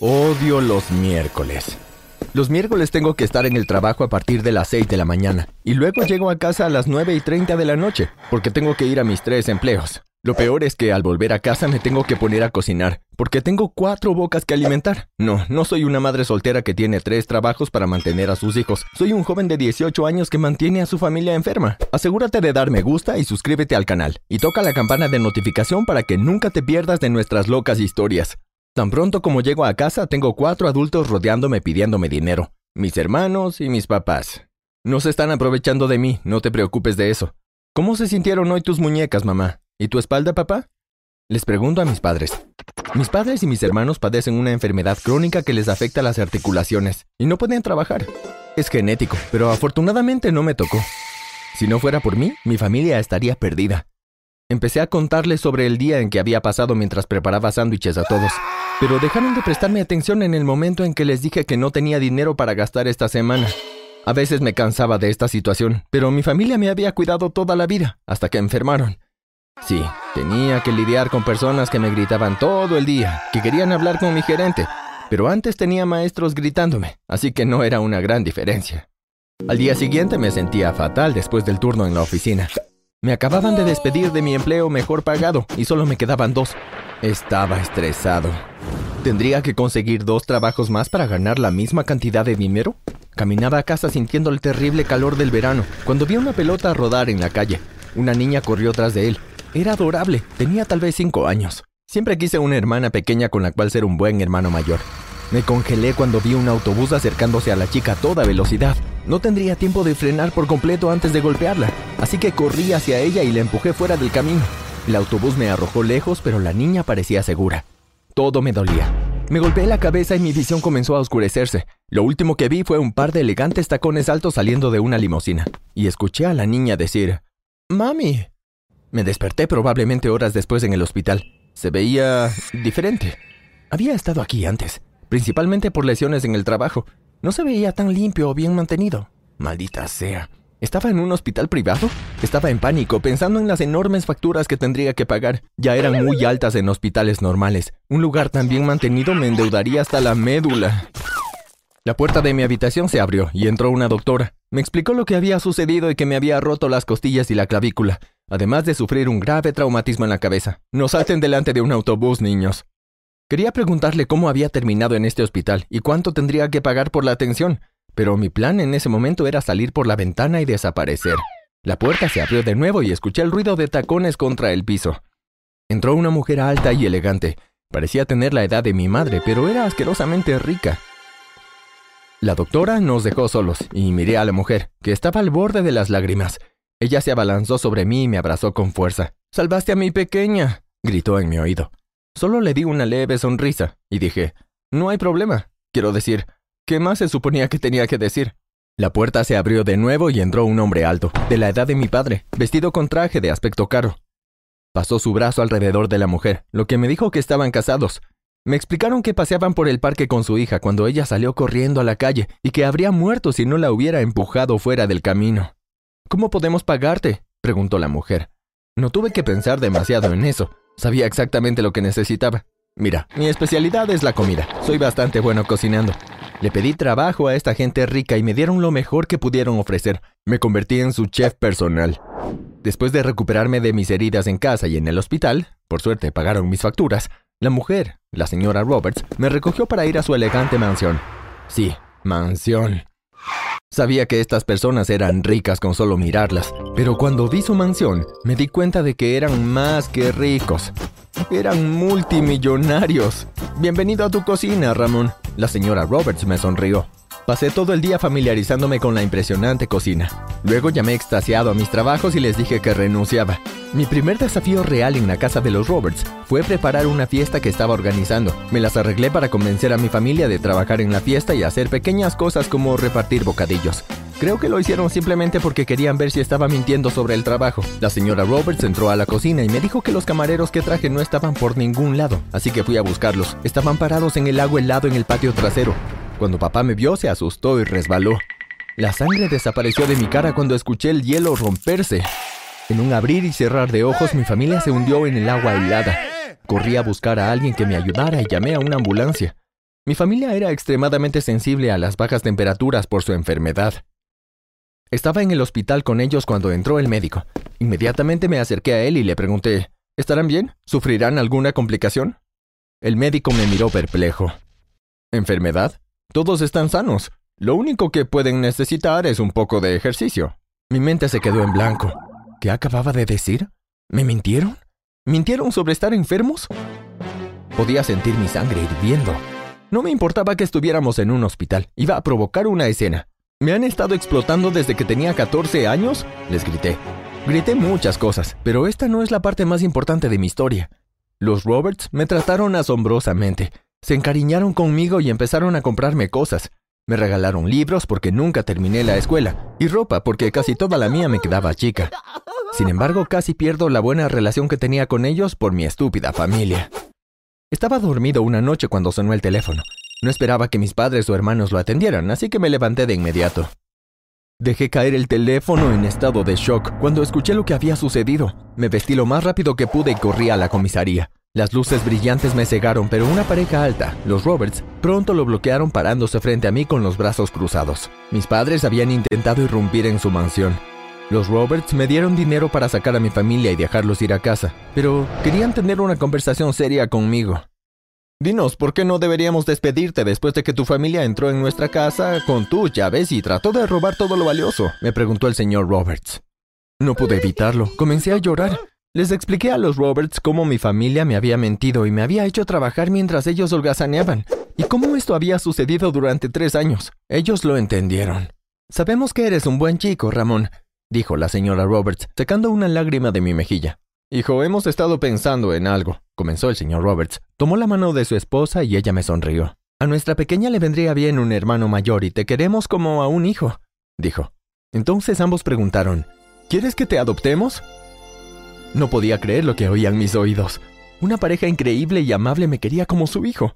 Odio los miércoles. Los miércoles tengo que estar en el trabajo a partir de las 6 de la mañana y luego llego a casa a las 9 y 30 de la noche porque tengo que ir a mis tres empleos. Lo peor es que al volver a casa me tengo que poner a cocinar porque tengo cuatro bocas que alimentar. No, no soy una madre soltera que tiene tres trabajos para mantener a sus hijos. Soy un joven de 18 años que mantiene a su familia enferma. Asegúrate de dar me gusta y suscríbete al canal y toca la campana de notificación para que nunca te pierdas de nuestras locas historias. Tan pronto como llego a casa, tengo cuatro adultos rodeándome pidiéndome dinero. Mis hermanos y mis papás. No se están aprovechando de mí, no te preocupes de eso. ¿Cómo se sintieron hoy tus muñecas, mamá? ¿Y tu espalda, papá? Les pregunto a mis padres. Mis padres y mis hermanos padecen una enfermedad crónica que les afecta las articulaciones y no pueden trabajar. Es genético, pero afortunadamente no me tocó. Si no fuera por mí, mi familia estaría perdida. Empecé a contarles sobre el día en que había pasado mientras preparaba sándwiches a todos, pero dejaron de prestarme atención en el momento en que les dije que no tenía dinero para gastar esta semana. A veces me cansaba de esta situación, pero mi familia me había cuidado toda la vida, hasta que enfermaron. Sí, tenía que lidiar con personas que me gritaban todo el día, que querían hablar con mi gerente, pero antes tenía maestros gritándome, así que no era una gran diferencia. Al día siguiente me sentía fatal después del turno en la oficina. Me acababan de despedir de mi empleo mejor pagado y solo me quedaban dos. Estaba estresado. ¿Tendría que conseguir dos trabajos más para ganar la misma cantidad de dinero? Caminaba a casa sintiendo el terrible calor del verano cuando vi una pelota rodar en la calle. Una niña corrió tras de él. Era adorable, tenía tal vez cinco años. Siempre quise una hermana pequeña con la cual ser un buen hermano mayor. Me congelé cuando vi un autobús acercándose a la chica a toda velocidad. No tendría tiempo de frenar por completo antes de golpearla, así que corrí hacia ella y la empujé fuera del camino. El autobús me arrojó lejos, pero la niña parecía segura. Todo me dolía. Me golpeé la cabeza y mi visión comenzó a oscurecerse. Lo último que vi fue un par de elegantes tacones altos saliendo de una limusina, y escuché a la niña decir, Mami. Me desperté probablemente horas después en el hospital. Se veía diferente. Había estado aquí antes, principalmente por lesiones en el trabajo, no se veía tan limpio o bien mantenido. Maldita sea. ¿Estaba en un hospital privado? Estaba en pánico, pensando en las enormes facturas que tendría que pagar. Ya eran muy altas en hospitales normales. Un lugar tan bien mantenido me endeudaría hasta la médula. La puerta de mi habitación se abrió y entró una doctora. Me explicó lo que había sucedido y que me había roto las costillas y la clavícula, además de sufrir un grave traumatismo en la cabeza. No salten delante de un autobús, niños. Quería preguntarle cómo había terminado en este hospital y cuánto tendría que pagar por la atención, pero mi plan en ese momento era salir por la ventana y desaparecer. La puerta se abrió de nuevo y escuché el ruido de tacones contra el piso. Entró una mujer alta y elegante. Parecía tener la edad de mi madre, pero era asquerosamente rica. La doctora nos dejó solos y miré a la mujer, que estaba al borde de las lágrimas. Ella se abalanzó sobre mí y me abrazó con fuerza. Salvaste a mi pequeña, gritó en mi oído. Solo le di una leve sonrisa y dije, no hay problema. Quiero decir, ¿qué más se suponía que tenía que decir? La puerta se abrió de nuevo y entró un hombre alto, de la edad de mi padre, vestido con traje de aspecto caro. Pasó su brazo alrededor de la mujer, lo que me dijo que estaban casados. Me explicaron que paseaban por el parque con su hija cuando ella salió corriendo a la calle y que habría muerto si no la hubiera empujado fuera del camino. ¿Cómo podemos pagarte? preguntó la mujer. No tuve que pensar demasiado en eso. Sabía exactamente lo que necesitaba. Mira, mi especialidad es la comida. Soy bastante bueno cocinando. Le pedí trabajo a esta gente rica y me dieron lo mejor que pudieron ofrecer. Me convertí en su chef personal. Después de recuperarme de mis heridas en casa y en el hospital, por suerte pagaron mis facturas, la mujer, la señora Roberts, me recogió para ir a su elegante mansión. Sí, mansión. Sabía que estas personas eran ricas con solo mirarlas, pero cuando vi su mansión me di cuenta de que eran más que ricos. Eran multimillonarios. Bienvenido a tu cocina, Ramón. La señora Roberts me sonrió. Pasé todo el día familiarizándome con la impresionante cocina. Luego llamé extasiado a mis trabajos y les dije que renunciaba. Mi primer desafío real en la casa de los Roberts fue preparar una fiesta que estaba organizando. Me las arreglé para convencer a mi familia de trabajar en la fiesta y hacer pequeñas cosas como repartir bocadillos. Creo que lo hicieron simplemente porque querían ver si estaba mintiendo sobre el trabajo. La señora Roberts entró a la cocina y me dijo que los camareros que traje no estaban por ningún lado, así que fui a buscarlos. Estaban parados en el agua helado en el patio trasero. Cuando papá me vio, se asustó y resbaló. La sangre desapareció de mi cara cuando escuché el hielo romperse. En un abrir y cerrar de ojos, mi familia se hundió en el agua helada. Corrí a buscar a alguien que me ayudara y llamé a una ambulancia. Mi familia era extremadamente sensible a las bajas temperaturas por su enfermedad. Estaba en el hospital con ellos cuando entró el médico. Inmediatamente me acerqué a él y le pregunté, ¿estarán bien? ¿Sufrirán alguna complicación? El médico me miró perplejo. ¿Enfermedad? Todos están sanos. Lo único que pueden necesitar es un poco de ejercicio. Mi mente se quedó en blanco. ¿Qué acababa de decir? ¿Me mintieron? ¿Mintieron sobre estar enfermos? Podía sentir mi sangre hirviendo. No me importaba que estuviéramos en un hospital. Iba a provocar una escena. ¿Me han estado explotando desde que tenía 14 años? Les grité. Grité muchas cosas, pero esta no es la parte más importante de mi historia. Los Roberts me trataron asombrosamente. Se encariñaron conmigo y empezaron a comprarme cosas. Me regalaron libros porque nunca terminé la escuela y ropa porque casi toda la mía me quedaba chica. Sin embargo, casi pierdo la buena relación que tenía con ellos por mi estúpida familia. Estaba dormido una noche cuando sonó el teléfono. No esperaba que mis padres o hermanos lo atendieran, así que me levanté de inmediato. Dejé caer el teléfono en estado de shock cuando escuché lo que había sucedido. Me vestí lo más rápido que pude y corrí a la comisaría. Las luces brillantes me cegaron, pero una pareja alta, los Roberts, pronto lo bloquearon parándose frente a mí con los brazos cruzados. Mis padres habían intentado irrumpir en su mansión. Los Roberts me dieron dinero para sacar a mi familia y dejarlos ir a casa, pero querían tener una conversación seria conmigo. Dinos, ¿por qué no deberíamos despedirte después de que tu familia entró en nuestra casa con tus llaves y trató de robar todo lo valioso? me preguntó el señor Roberts. No pude evitarlo, comencé a llorar. Les expliqué a los Roberts cómo mi familia me había mentido y me había hecho trabajar mientras ellos holgazaneaban, y cómo esto había sucedido durante tres años. Ellos lo entendieron. Sabemos que eres un buen chico, Ramón, dijo la señora Roberts, secando una lágrima de mi mejilla. Hijo, hemos estado pensando en algo, comenzó el señor Roberts. Tomó la mano de su esposa y ella me sonrió. A nuestra pequeña le vendría bien un hermano mayor y te queremos como a un hijo, dijo. Entonces ambos preguntaron, ¿Quieres que te adoptemos? No podía creer lo que oían mis oídos. Una pareja increíble y amable me quería como su hijo.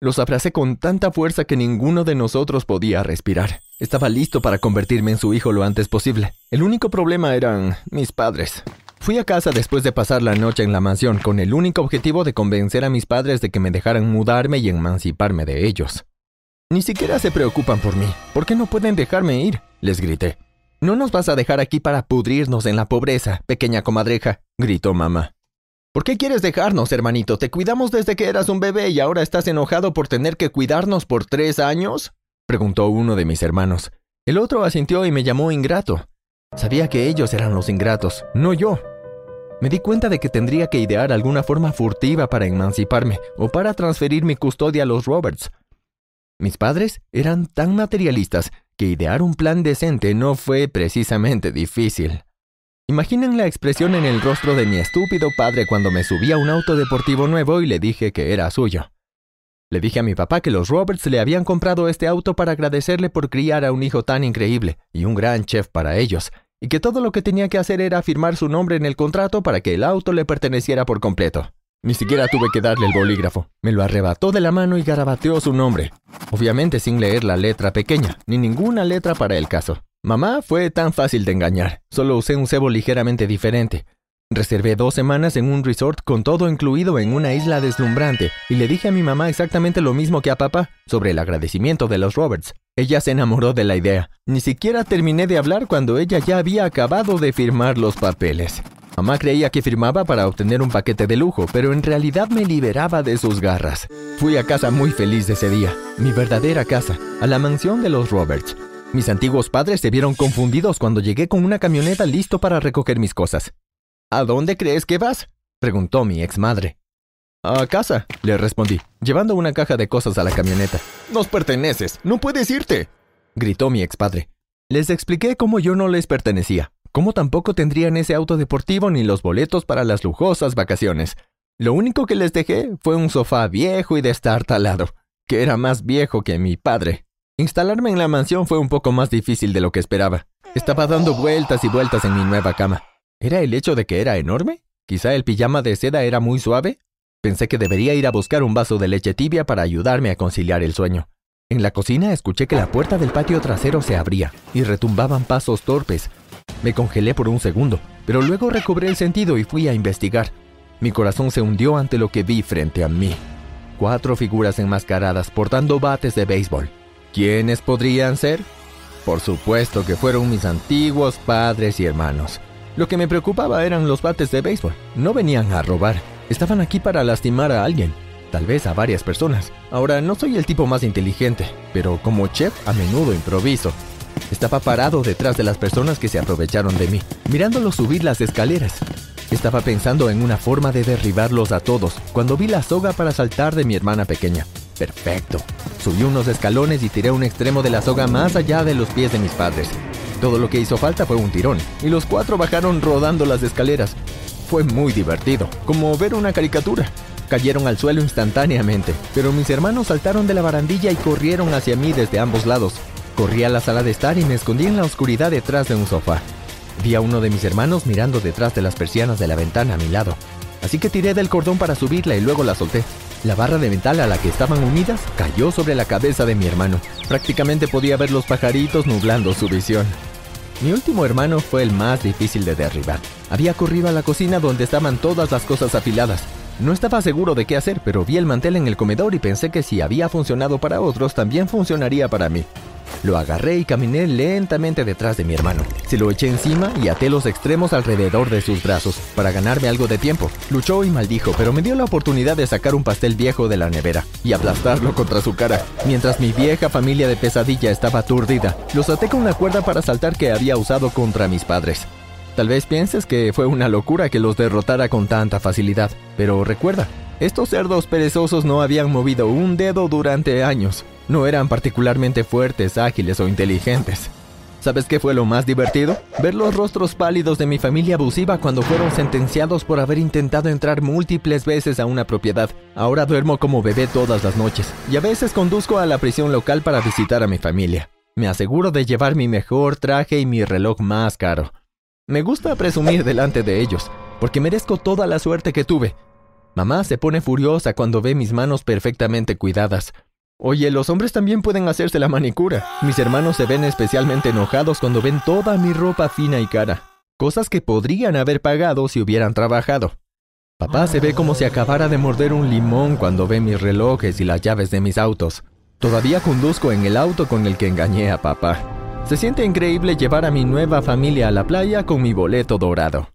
Los abracé con tanta fuerza que ninguno de nosotros podía respirar. Estaba listo para convertirme en su hijo lo antes posible. El único problema eran mis padres. Fui a casa después de pasar la noche en la mansión con el único objetivo de convencer a mis padres de que me dejaran mudarme y emanciparme de ellos. Ni siquiera se preocupan por mí. ¿Por qué no pueden dejarme ir? les grité. No nos vas a dejar aquí para pudrirnos en la pobreza, pequeña comadreja, gritó mamá. ¿Por qué quieres dejarnos, hermanito? Te cuidamos desde que eras un bebé y ahora estás enojado por tener que cuidarnos por tres años? preguntó uno de mis hermanos. El otro asintió y me llamó ingrato. Sabía que ellos eran los ingratos, no yo. Me di cuenta de que tendría que idear alguna forma furtiva para emanciparme o para transferir mi custodia a los Roberts. Mis padres eran tan materialistas que idear un plan decente no fue precisamente difícil. Imaginen la expresión en el rostro de mi estúpido padre cuando me subí a un auto deportivo nuevo y le dije que era suyo. Le dije a mi papá que los Roberts le habían comprado este auto para agradecerle por criar a un hijo tan increíble y un gran chef para ellos, y que todo lo que tenía que hacer era firmar su nombre en el contrato para que el auto le perteneciera por completo. Ni siquiera tuve que darle el bolígrafo. Me lo arrebató de la mano y garabateó su nombre. Obviamente sin leer la letra pequeña, ni ninguna letra para el caso. Mamá fue tan fácil de engañar. Solo usé un cebo ligeramente diferente. Reservé dos semanas en un resort con todo incluido en una isla deslumbrante y le dije a mi mamá exactamente lo mismo que a papá sobre el agradecimiento de los Roberts. Ella se enamoró de la idea. Ni siquiera terminé de hablar cuando ella ya había acabado de firmar los papeles. Mamá creía que firmaba para obtener un paquete de lujo, pero en realidad me liberaba de sus garras. Fui a casa muy feliz ese día, mi verdadera casa, a la mansión de los Roberts. Mis antiguos padres se vieron confundidos cuando llegué con una camioneta listo para recoger mis cosas. ¿A dónde crees que vas? preguntó mi ex madre. A casa, le respondí, llevando una caja de cosas a la camioneta. Nos perteneces, no puedes irte, gritó mi ex padre. Les expliqué cómo yo no les pertenecía, cómo tampoco tendrían ese auto deportivo ni los boletos para las lujosas vacaciones. Lo único que les dejé fue un sofá viejo y destartalado, que era más viejo que mi padre. Instalarme en la mansión fue un poco más difícil de lo que esperaba. Estaba dando vueltas y vueltas en mi nueva cama. ¿Era el hecho de que era enorme? ¿Quizá el pijama de seda era muy suave? Pensé que debería ir a buscar un vaso de leche tibia para ayudarme a conciliar el sueño. En la cocina escuché que la puerta del patio trasero se abría y retumbaban pasos torpes, me congelé por un segundo, pero luego recobré el sentido y fui a investigar. Mi corazón se hundió ante lo que vi frente a mí. cuatro figuras enmascaradas portando bates de béisbol. ¿Quiénes podrían ser? Por supuesto que fueron mis antiguos padres y hermanos. Lo que me preocupaba eran los bates de béisbol. No venían a robar, estaban aquí para lastimar a alguien, tal vez a varias personas. Ahora, no soy el tipo más inteligente, pero como chef a menudo improviso. Estaba parado detrás de las personas que se aprovecharon de mí, mirándolos subir las escaleras. Estaba pensando en una forma de derribarlos a todos cuando vi la soga para saltar de mi hermana pequeña. Perfecto. Subí unos escalones y tiré un extremo de la soga más allá de los pies de mis padres. Todo lo que hizo falta fue un tirón, y los cuatro bajaron rodando las escaleras. Fue muy divertido, como ver una caricatura. Cayeron al suelo instantáneamente, pero mis hermanos saltaron de la barandilla y corrieron hacia mí desde ambos lados. Corrí a la sala de estar y me escondí en la oscuridad detrás de un sofá. Vi a uno de mis hermanos mirando detrás de las persianas de la ventana a mi lado. Así que tiré del cordón para subirla y luego la solté. La barra de metal a la que estaban unidas cayó sobre la cabeza de mi hermano. Prácticamente podía ver los pajaritos nublando su visión. Mi último hermano fue el más difícil de derribar. Había corrido a la cocina donde estaban todas las cosas afiladas. No estaba seguro de qué hacer, pero vi el mantel en el comedor y pensé que si había funcionado para otros, también funcionaría para mí. Lo agarré y caminé lentamente detrás de mi hermano. Se lo eché encima y até los extremos alrededor de sus brazos para ganarme algo de tiempo. Luchó y maldijo, pero me dio la oportunidad de sacar un pastel viejo de la nevera y aplastarlo contra su cara. Mientras mi vieja familia de pesadilla estaba aturdida, los até con una cuerda para saltar que había usado contra mis padres. Tal vez pienses que fue una locura que los derrotara con tanta facilidad, pero recuerda, estos cerdos perezosos no habían movido un dedo durante años. No eran particularmente fuertes, ágiles o inteligentes. ¿Sabes qué fue lo más divertido? Ver los rostros pálidos de mi familia abusiva cuando fueron sentenciados por haber intentado entrar múltiples veces a una propiedad. Ahora duermo como bebé todas las noches y a veces conduzco a la prisión local para visitar a mi familia. Me aseguro de llevar mi mejor traje y mi reloj más caro. Me gusta presumir delante de ellos, porque merezco toda la suerte que tuve. Mamá se pone furiosa cuando ve mis manos perfectamente cuidadas. Oye, los hombres también pueden hacerse la manicura. Mis hermanos se ven especialmente enojados cuando ven toda mi ropa fina y cara. Cosas que podrían haber pagado si hubieran trabajado. Papá se ve como si acabara de morder un limón cuando ve mis relojes y las llaves de mis autos. Todavía conduzco en el auto con el que engañé a papá. Se siente increíble llevar a mi nueva familia a la playa con mi boleto dorado.